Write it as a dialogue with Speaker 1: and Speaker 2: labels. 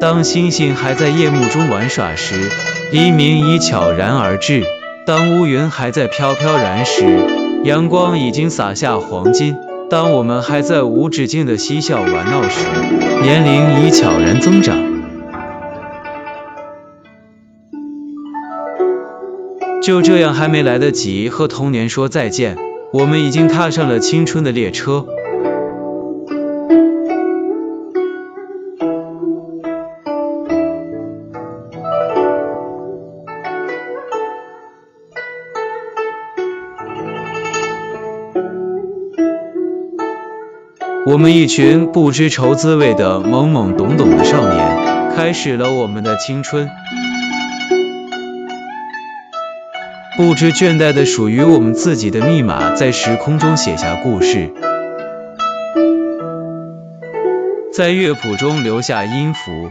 Speaker 1: 当星星还在夜幕中玩耍时，黎明已悄然而至；当乌云还在飘飘然时，阳光已经洒下黄金；当我们还在无止境的嬉笑玩闹时，年龄已悄然增长。就这样，还没来得及和童年说再见，我们已经踏上了青春的列车。我们一群不知愁滋味的懵懵懂懂的少年，开始了我们的青春。不知倦怠的属于我们自己的密码，在时空中写下故事，在乐谱中留下音符。